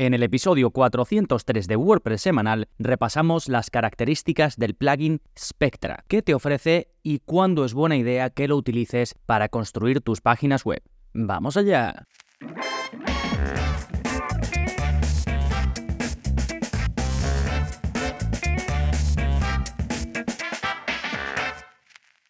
En el episodio 403 de WordPress semanal repasamos las características del plugin Spectra, qué te ofrece y cuándo es buena idea que lo utilices para construir tus páginas web. ¡Vamos allá!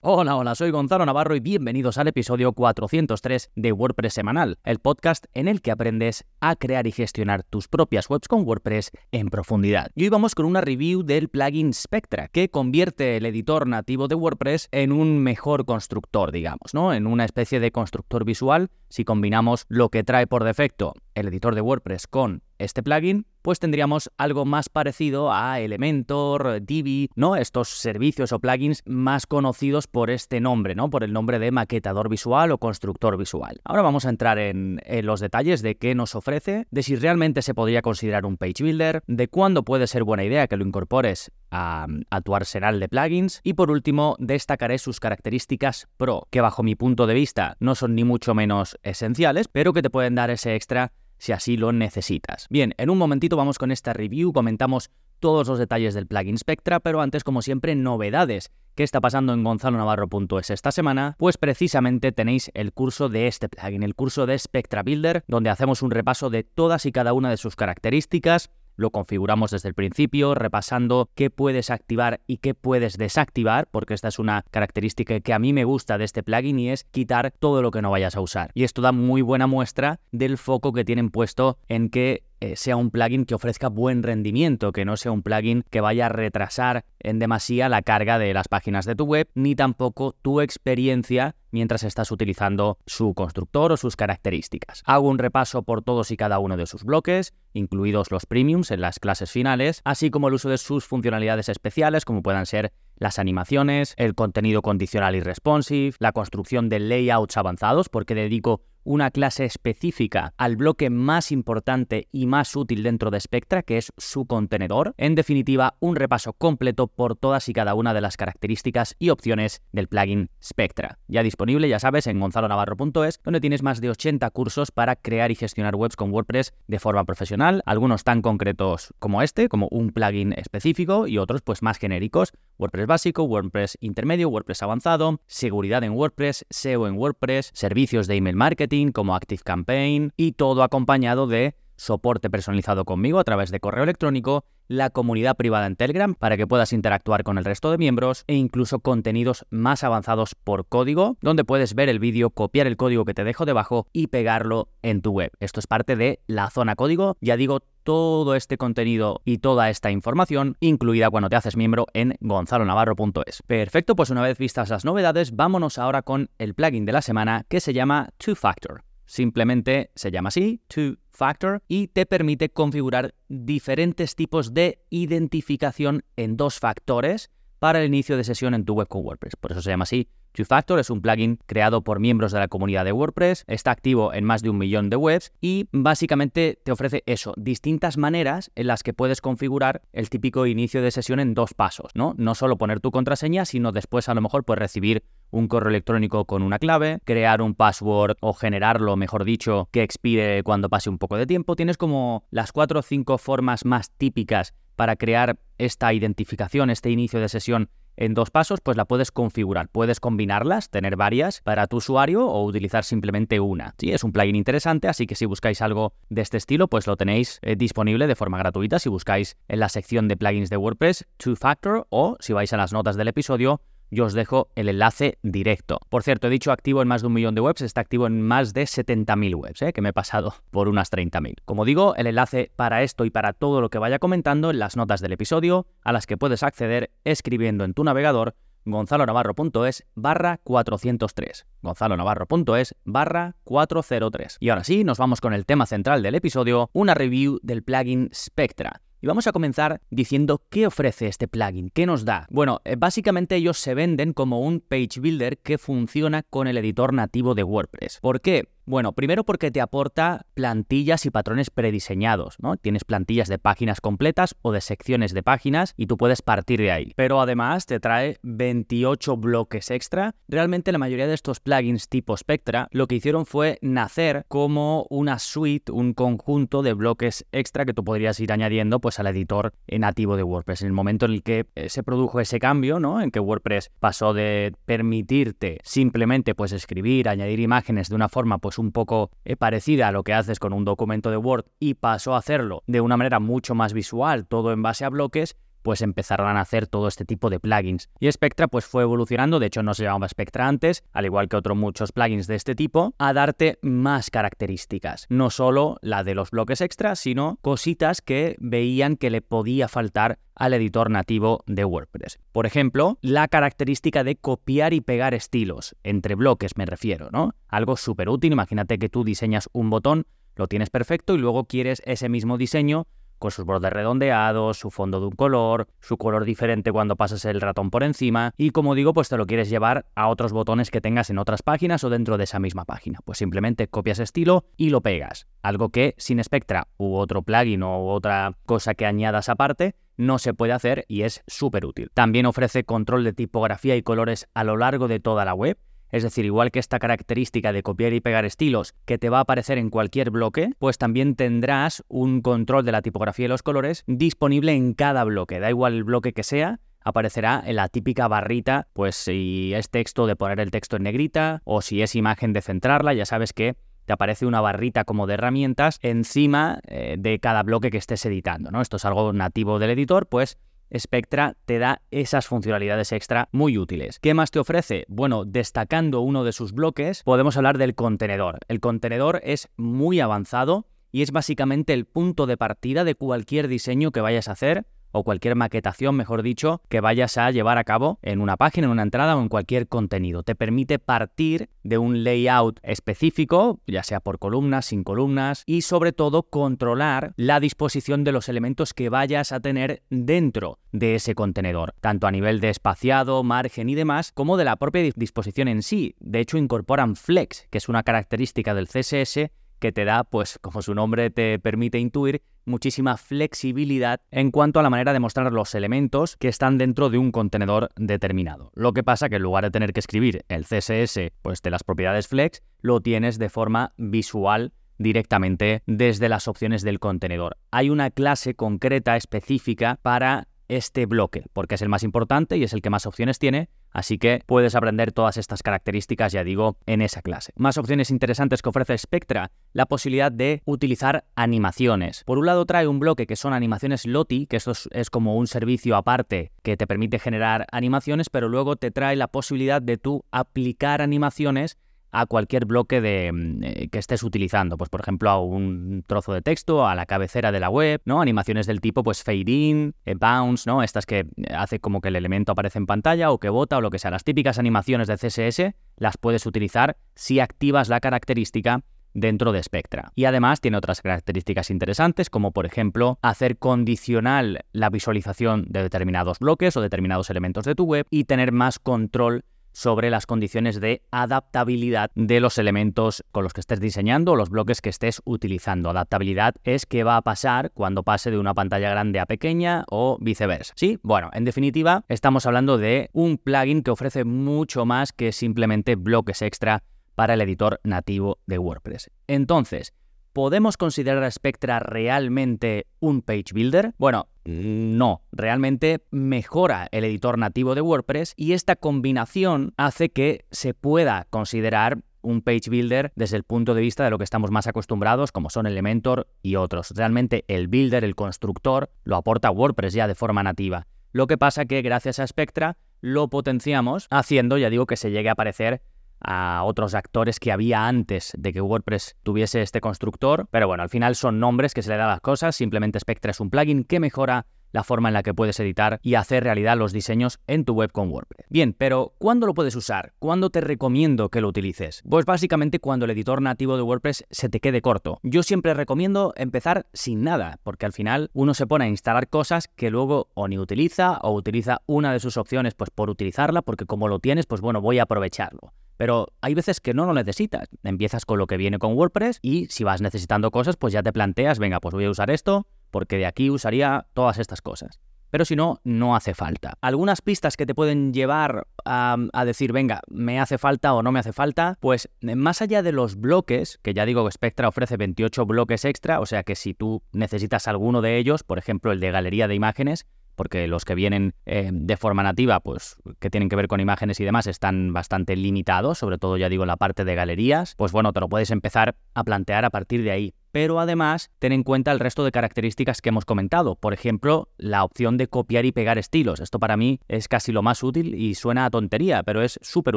Hola, hola, soy Gonzalo Navarro y bienvenidos al episodio 403 de WordPress Semanal, el podcast en el que aprendes a crear y gestionar tus propias webs con WordPress en profundidad. Y hoy vamos con una review del plugin Spectra, que convierte el editor nativo de WordPress en un mejor constructor, digamos, ¿no? En una especie de constructor visual si combinamos lo que trae por defecto el editor de WordPress con este plugin, pues tendríamos algo más parecido a Elementor, Divi, ¿no? Estos servicios o plugins más conocidos por este nombre, ¿no? Por el nombre de maquetador visual o constructor visual. Ahora vamos a entrar en, los detalles de qué nos ofrece, de si realmente se podría considerar un page builder, de cuándo puede ser buena idea que lo incorpores a, a, tu arsenal de plugins y por último destacaré sus características pro, que bajo mi punto de vista no son ni mucho menos esenciales, pero que te pueden dar ese extra si así lo necesitas. Bien, en un momentito vamos con esta review, comentamos todos los detalles del plugin Spectra, pero antes, como siempre, novedades. ¿Qué está pasando en gonzalonavarro.es esta semana? Pues precisamente tenéis el curso de este plugin, el curso de Spectra Builder, donde hacemos un repaso de todas y cada una de sus características, lo configuramos desde el principio, repasando qué puedes activar y qué puedes desactivar, porque esta es una característica que a mí me gusta de este plugin y es quitar todo lo que no vayas a usar. Y esto da muy buena muestra del foco que tienen puesto en que eh, sea un plugin que ofrezca buen rendimiento, que no sea un plugin que vaya a retrasar en demasía la carga de las páginas de tu web, ni tampoco tu experiencia mientras estás utilizando su constructor o sus características. Hago un repaso por todos y cada uno de sus bloques, incluidos los premiums en las clases finales, así como el uso de sus funcionalidades especiales, como puedan ser las animaciones, el contenido condicional y responsive, la construcción de layouts avanzados, porque dedico una clase específica al bloque más importante y más útil dentro de Spectra, que es su contenedor. En definitiva, un repaso completo por todas y cada una de las características y opciones del plugin Spectra. Ya disponible, ya sabes, en gonzalonavarro.es, donde tienes más de 80 cursos para crear y gestionar webs con WordPress de forma profesional, algunos tan concretos como este, como un plugin específico, y otros pues más genéricos, WordPress básico, WordPress intermedio, WordPress avanzado, seguridad en WordPress, SEO en WordPress, servicios de email marketing como ActiveCampaign y todo acompañado de soporte personalizado conmigo a través de correo electrónico, la comunidad privada en Telegram para que puedas interactuar con el resto de miembros e incluso contenidos más avanzados por código, donde puedes ver el vídeo, copiar el código que te dejo debajo y pegarlo en tu web. Esto es parte de la zona código, ya digo, todo este contenido y toda esta información incluida cuando te haces miembro en gonzalonavarro.es. Perfecto, pues una vez vistas las novedades, vámonos ahora con el plugin de la semana que se llama Two Factor. Simplemente se llama así, Two Factor, y te permite configurar diferentes tipos de identificación en dos factores para el inicio de sesión en tu web con WordPress. Por eso se llama así. Two Factor es un plugin creado por miembros de la comunidad de WordPress, está activo en más de un millón de webs y básicamente te ofrece eso, distintas maneras en las que puedes configurar el típico inicio de sesión en dos pasos, ¿no? No solo poner tu contraseña, sino después a lo mejor puedes recibir un correo electrónico con una clave, crear un password o generarlo, mejor dicho, que expire cuando pase un poco de tiempo. Tienes como las cuatro o cinco formas más típicas para crear esta identificación, este inicio de sesión en dos pasos, pues la puedes configurar. Puedes combinarlas, tener varias para tu usuario o utilizar simplemente una. Sí, es un plugin interesante, así que si buscáis algo de este estilo, pues lo tenéis eh, disponible de forma gratuita si buscáis en la sección de plugins de WordPress Two Factor o si vais a las notas del episodio yo os dejo el enlace directo. Por cierto, he dicho activo en más de un millón de webs, está activo en más de 70.000 webs, ¿eh? que me he pasado por unas 30.000. Como digo, el enlace para esto y para todo lo que vaya comentando en las notas del episodio, a las que puedes acceder escribiendo en tu navegador gonzalonavarro.es barra 403. gonzalonavarro.es barra 403. Y ahora sí, nos vamos con el tema central del episodio, una review del plugin Spectra. Y vamos a comenzar diciendo qué ofrece este plugin, qué nos da. Bueno, eh, básicamente ellos se venden como un page builder que funciona con el editor nativo de WordPress. ¿Por qué? Bueno, primero porque te aporta plantillas y patrones prediseñados, ¿no? Tienes plantillas de páginas completas o de secciones de páginas y tú puedes partir de ahí. Pero además te trae 28 bloques extra. Realmente la mayoría de estos plugins tipo Spectra lo que hicieron fue nacer como una suite, un conjunto de bloques extra que tú podrías ir añadiendo pues al editor nativo de WordPress. En el momento en el que eh, se produjo ese cambio, ¿no? En que WordPress pasó de permitirte simplemente pues escribir, añadir imágenes de una forma pues un poco eh, parecida a lo que haces con un documento de Word y pasó a hacerlo de una manera mucho más visual, todo en base a bloques, pues empezaron a hacer todo este tipo de plugins. Y Spectra pues fue evolucionando, de hecho no se llamaba Spectra antes, al igual que otros muchos plugins de este tipo, a darte más características. No solo la de los bloques extra, sino cositas que veían que le podía faltar al editor nativo de WordPress. Por ejemplo, la característica de copiar y pegar estilos, entre bloques me refiero, ¿no? Algo súper útil, imagínate que tú diseñas un botón, lo tienes perfecto y luego quieres ese mismo diseño con sus bordes redondeados, su fondo de un color, su color diferente cuando pasas el ratón por encima y como digo, pues te lo quieres llevar a otros botones que tengas en otras páginas o dentro de esa misma página. Pues simplemente copias estilo y lo pegas. Algo que sin Spectra u otro plugin o otra cosa que añadas aparte no se puede hacer y es súper útil. También ofrece control de tipografía y colores a lo largo de toda la web es decir, igual que esta característica de copiar y pegar estilos que te va a aparecer en cualquier bloque, pues también tendrás un control de la tipografía y los colores disponible en cada bloque. Da igual el bloque que sea, aparecerá en la típica barrita, pues si es texto de poner el texto en negrita o si es imagen de centrarla, ya sabes que te aparece una barrita como de herramientas encima eh, de cada bloque que estés editando, ¿no? Esto es algo nativo del editor, pues Spectra te da esas funcionalidades extra muy útiles. ¿Qué más te ofrece? Bueno, destacando uno de sus bloques, podemos hablar del contenedor. El contenedor es muy avanzado y es básicamente el punto de partida de cualquier diseño que vayas a hacer o cualquier maquetación, mejor dicho, que vayas a llevar a cabo en una página, en una entrada o en cualquier contenido. Te permite partir de un layout específico, ya sea por columnas, sin columnas, y sobre todo controlar la disposición de los elementos que vayas a tener dentro de ese contenedor, tanto a nivel de espaciado, margen y demás, como de la propia disposición en sí. De hecho, incorporan Flex, que es una característica del CSS que te da, pues como su nombre te permite intuir, muchísima flexibilidad en cuanto a la manera de mostrar los elementos que están dentro de un contenedor determinado. Lo que pasa que en lugar de tener que escribir el CSS pues de las propiedades flex, lo tienes de forma visual directamente desde las opciones del contenedor. Hay una clase concreta específica para este bloque, porque es el más importante y es el que más opciones tiene, así que puedes aprender todas estas características, ya digo, en esa clase. Más opciones interesantes que ofrece Spectra, la posibilidad de utilizar animaciones. Por un lado trae un bloque que son animaciones Loti, que esto es, como un servicio aparte que te permite generar animaciones, pero luego te trae la posibilidad de tú aplicar animaciones a cualquier bloque de, mm, eh, que estés utilizando, pues por ejemplo a un trozo de texto, a la cabecera de la web, ¿no? Animaciones del tipo pues fade in, eh, bounce, ¿no? Estas que hace como que el elemento aparece en pantalla o que bota o lo que sea. Las típicas animaciones de CSS las puedes utilizar si activas la característica dentro de Spectra. Y además tiene otras características interesantes, como por ejemplo hacer condicional la visualización de determinados bloques o determinados elementos de tu web y tener más control sobre las condiciones de adaptabilidad de los elementos con los que estés diseñando o los bloques que estés utilizando. Adaptabilidad es qué va a pasar cuando pase de una pantalla grande a pequeña o viceversa. Sí, bueno, en definitiva, estamos hablando de un plugin que ofrece mucho más que simplemente bloques extra para el editor nativo de WordPress. Entonces, ¿Podemos considerar a Spectra realmente un page builder? Bueno, no, realmente mejora el editor nativo de WordPress y esta combinación hace que se pueda considerar un page builder desde el punto de vista de lo que estamos más acostumbrados, como son Elementor y otros. Realmente el builder, el constructor, lo aporta WordPress ya de forma nativa. Lo que pasa que gracias a Spectra lo potenciamos haciendo, ya digo, que se llegue a aparecer a otros actores que había antes de que WordPress tuviese este constructor, pero bueno, al final son nombres que se le dan las cosas, simplemente Spectra es un plugin que mejora la forma en la que puedes editar y hacer realidad los diseños en tu web con WordPress. Bien, pero ¿cuándo lo puedes usar? ¿Cuándo te recomiendo que lo utilices? Pues básicamente cuando el editor nativo de WordPress se te quede corto. Yo siempre recomiendo empezar sin nada, porque al final uno se pone a instalar cosas que luego o ni utiliza o utiliza una de sus opciones pues por utilizarla, porque como lo tienes, pues bueno, voy a aprovecharlo. Pero hay veces que no lo necesitas. Empiezas con lo que viene con WordPress y si vas necesitando cosas, pues ya te planteas, venga, pues voy a usar esto porque de aquí usaría todas estas cosas pero si no, no hace falta. Algunas pistas que te pueden llevar a, decir, venga, me hace falta o no me hace falta, pues eh, más allá de los bloques, que ya digo que Spectra ofrece 28 bloques extra, o sea que si tú necesitas alguno de ellos, por ejemplo el de galería de imágenes, porque los que vienen eh, de forma nativa, pues que tienen que ver con imágenes y demás, están bastante limitados, sobre todo ya digo en la parte de galerías, pues bueno, te lo puedes empezar a plantear a partir de ahí pero además ten en cuenta el resto de características que hemos comentado. Por ejemplo, la opción de copiar y pegar estilos. Esto para mí es casi lo más útil y suena a tontería, pero es súper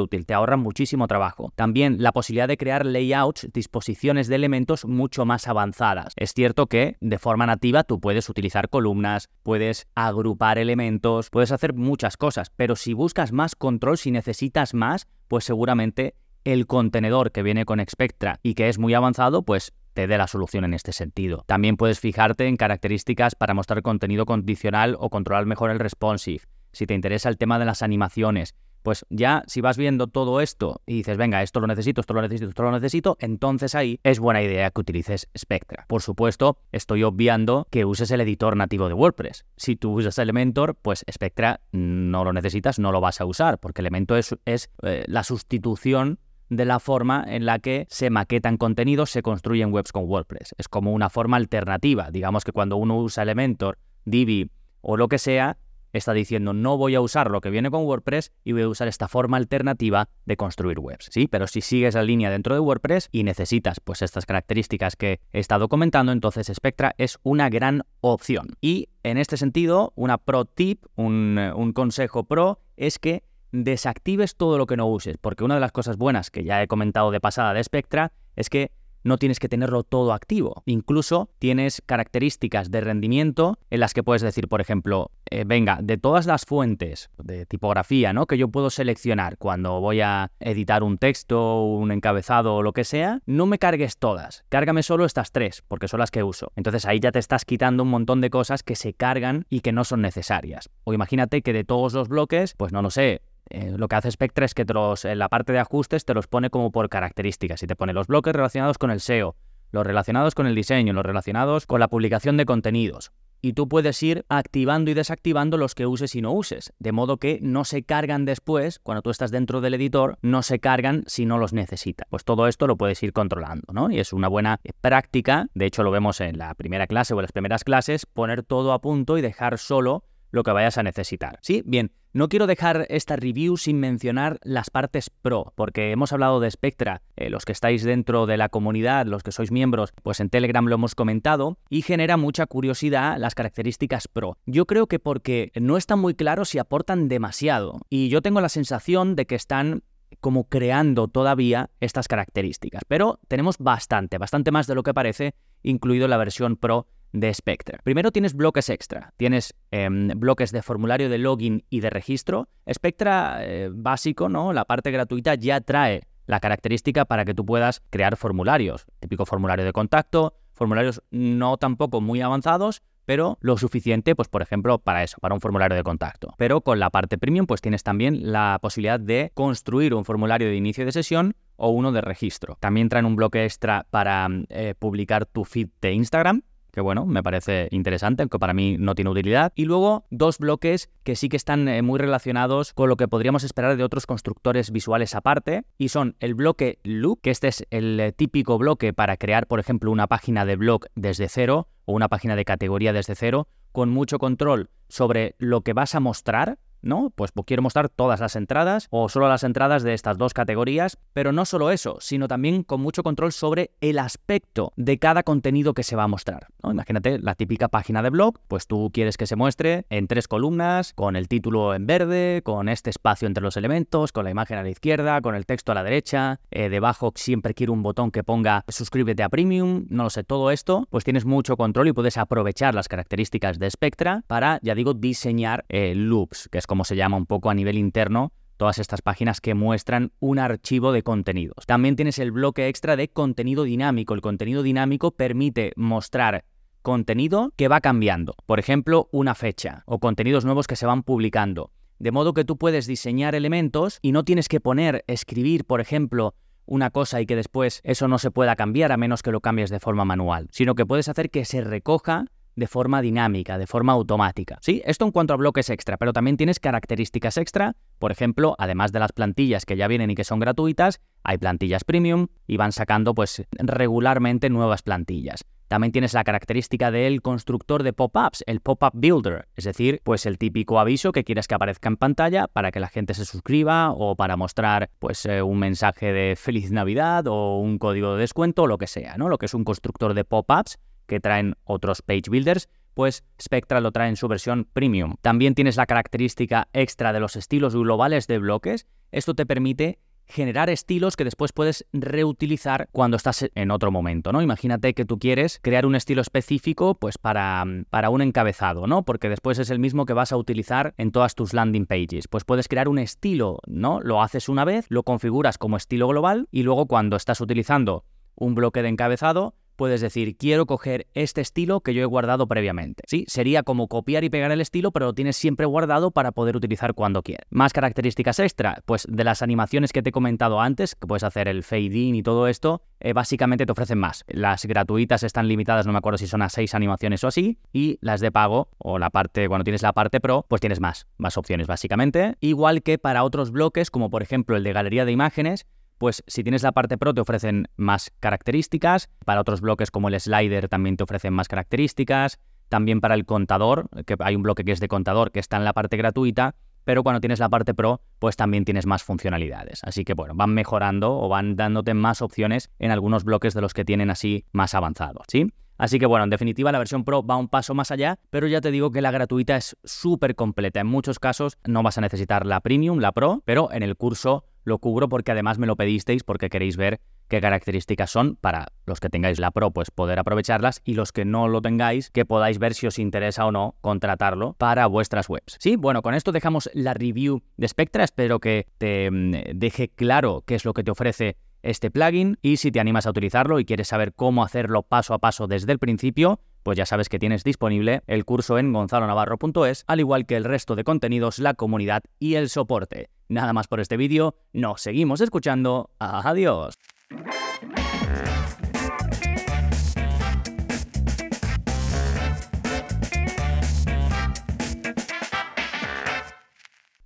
útil, te ahorra muchísimo trabajo. También la posibilidad de crear layouts, disposiciones de elementos mucho más avanzadas. Es cierto que de forma nativa tú puedes utilizar columnas, puedes agrupar elementos, puedes hacer muchas cosas, pero si buscas más control, si necesitas más, pues seguramente el contenedor que viene con Spectra y que es muy avanzado, pues te dé la solución en este sentido. También puedes fijarte en características para mostrar contenido condicional o controlar mejor el responsive. Si te interesa el tema de las animaciones, pues ya si vas viendo todo esto y dices, venga, esto lo necesito, esto lo necesito, esto lo necesito, entonces ahí es buena idea que utilices Spectra. Por supuesto, estoy obviando que uses el editor nativo de WordPress. Si tú usas Elementor, pues Spectra no lo necesitas, no lo vas a usar, porque Elementor es, eh, la sustitución de la forma en la que se maquetan contenidos, se construyen webs con WordPress. Es como una forma alternativa. Digamos que cuando uno usa Elementor, Divi o lo que sea, está diciendo no voy a usar lo que viene con WordPress y voy a usar esta forma alternativa de construir webs. Sí, pero si sigues la línea dentro de WordPress y necesitas pues estas características que he estado comentando, entonces Spectra es una gran opción. Y en este sentido, una pro tip, un, un consejo pro es que desactives todo lo que no uses, porque una de las cosas buenas que ya he comentado de pasada de Spectra es que no tienes que tenerlo todo activo. Incluso tienes características de rendimiento en las que puedes decir, por ejemplo, eh, venga, de todas las fuentes de tipografía ¿no? que yo puedo seleccionar cuando voy a editar un texto, un encabezado o lo que sea, no me cargues todas. Cárgame solo estas tres, porque son las que uso. Entonces ahí ya te estás quitando un montón de cosas que se cargan y que no son necesarias. O imagínate que de todos los bloques, pues no lo sé, eh, lo que hace Spectra es que en la parte de ajustes te los pone como por características y te pone los bloques relacionados con el SEO, los relacionados con el diseño, los relacionados con la publicación de contenidos. Y tú puedes ir activando y desactivando los que uses y no uses, de modo que no se cargan después, cuando tú estás dentro del editor, no se cargan si no los necesitas. Pues todo esto lo puedes ir controlando, ¿no? Y es una buena práctica, de hecho lo vemos en la primera clase o en las primeras clases, poner todo a punto y dejar solo lo que vayas a necesitar. Sí, bien, no quiero dejar esta review sin mencionar las partes pro, porque hemos hablado de Spectra, eh, los que estáis dentro de la comunidad, los que sois miembros, pues en Telegram lo hemos comentado, y genera mucha curiosidad las características pro. Yo creo que porque no está muy claro si aportan demasiado, y yo tengo la sensación de que están como creando todavía estas características, pero tenemos bastante, bastante más de lo que parece, incluido la versión pro de Spectra. Primero tienes bloques extra, tienes em, bloques de formulario de login y de registro. Spectra eh, básico, ¿no? La parte gratuita ya trae la característica para que tú puedas crear formularios, típico formulario de contacto, formularios no tampoco muy avanzados, pero lo suficiente, pues por ejemplo, para eso, para un formulario de contacto. Pero con la parte premium, pues tienes también la posibilidad de construir un formulario de inicio de sesión o uno de registro. También traen un bloque extra para eh, publicar tu feed de Instagram, que bueno, me parece interesante, aunque para mí no tiene utilidad. Y luego dos bloques que sí que están eh, muy relacionados con lo que podríamos esperar de otros constructores visuales aparte, y son el bloque Loop, que este es el eh, típico bloque para crear, por ejemplo, una página de blog desde cero o una página de categoría desde cero, con mucho control sobre lo que vas a mostrar, ¿no? Pues quiero mostrar todas las entradas o solo las entradas de estas dos categorías, pero no solo eso, sino también con mucho control sobre el aspecto de cada contenido que se va a mostrar. Imagínate la típica página de blog, pues tú quieres que se muestre en tres columnas, con el título en verde, con este espacio entre los elementos, con la imagen a la izquierda, con el texto a la derecha, eh, debajo siempre quiero un botón que ponga suscríbete a Premium, no lo sé, todo esto, pues tienes mucho control y puedes aprovechar las características de Spectra para, ya digo, diseñar eh, loops, que es como se llama un poco a nivel interno todas estas páginas que muestran un archivo de contenidos. También tienes el bloque extra de contenido dinámico. El contenido dinámico permite mostrar contenido que va cambiando. Por ejemplo, una fecha o contenidos nuevos que se van publicando. de modo que tú puedes diseñar elementos y no tienes que poner, escribir, por ejemplo, una cosa y que después eso no se pueda cambiar a menos que lo cambies de forma manual, sino que puedes hacer que se recoja de forma dinámica, de forma automática. Sí, esto en cuanto a bloques extra, pero también tienes características extra. Por ejemplo, además de las plantillas que ya vienen y que son gratuitas, hay plantillas premium y van sacando pues regularmente nuevas plantillas. También tienes la característica del constructor de pop-ups, el pop-up builder, es decir, pues el típico aviso que quieres que aparezca en pantalla para que la gente se suscriba o para mostrar pues eh, un mensaje de feliz Navidad o un código de descuento o lo que sea, ¿no? Lo que es un constructor de pop-ups que traen otros page builders, pues Spectra lo trae en su versión premium. También tienes la característica extra de los estilos globales de bloques. Esto te permite generar estilos que después puedes reutilizar cuando estás en otro momento, ¿no? Imagínate que tú quieres crear un estilo específico pues para, para un encabezado, ¿no? Porque después es el mismo que vas a utilizar en todas tus landing pages. Pues puedes crear un estilo, ¿no? Lo haces una vez, lo configuras como estilo global y luego cuando estás utilizando un bloque de encabezado, puedes decir, quiero coger este estilo que yo he guardado previamente. Sí, sería como copiar y pegar el estilo, pero lo tienes siempre guardado para poder utilizar cuando quieras. Más características extra, pues de las animaciones que te he comentado antes, que puedes hacer el fade in y todo esto, eh, básicamente te ofrecen más. Las gratuitas están limitadas, no me acuerdo si son a seis animaciones o así, y las de pago, o la parte, cuando tienes la parte pro, pues tienes más, más opciones básicamente. Igual que para otros bloques, como por ejemplo el de galería de imágenes, pues si tienes la parte Pro te ofrecen más características, para otros bloques como el slider también te ofrecen más características, también para el contador, que hay un bloque que es de contador que está en la parte gratuita, pero cuando tienes la parte Pro, pues también tienes más funcionalidades. Así que bueno, van mejorando o van dándote más opciones en algunos bloques de los que tienen así más avanzados, ¿sí? Así que bueno, en definitiva la versión Pro va un paso más allá, pero ya te digo que la gratuita es súper completa. En muchos casos no vas a necesitar la Premium, la Pro, pero en el curso lo cubro porque además me lo pedisteis porque queréis ver qué características son para los que tengáis la Pro, pues poder aprovecharlas y los que no lo tengáis, que podáis ver si os interesa o no contratarlo para vuestras webs. Sí, bueno, con esto dejamos la review de Spectra. Espero que te mm, deje claro qué es lo que te ofrece este plugin y si te animas a utilizarlo y quieres saber cómo hacerlo paso a paso desde el principio, pues ya sabes que tienes disponible el curso en gonzalonavarro.es, al igual que el resto de contenidos, la comunidad y el soporte. Nada más por este vídeo, nos seguimos escuchando. Adiós.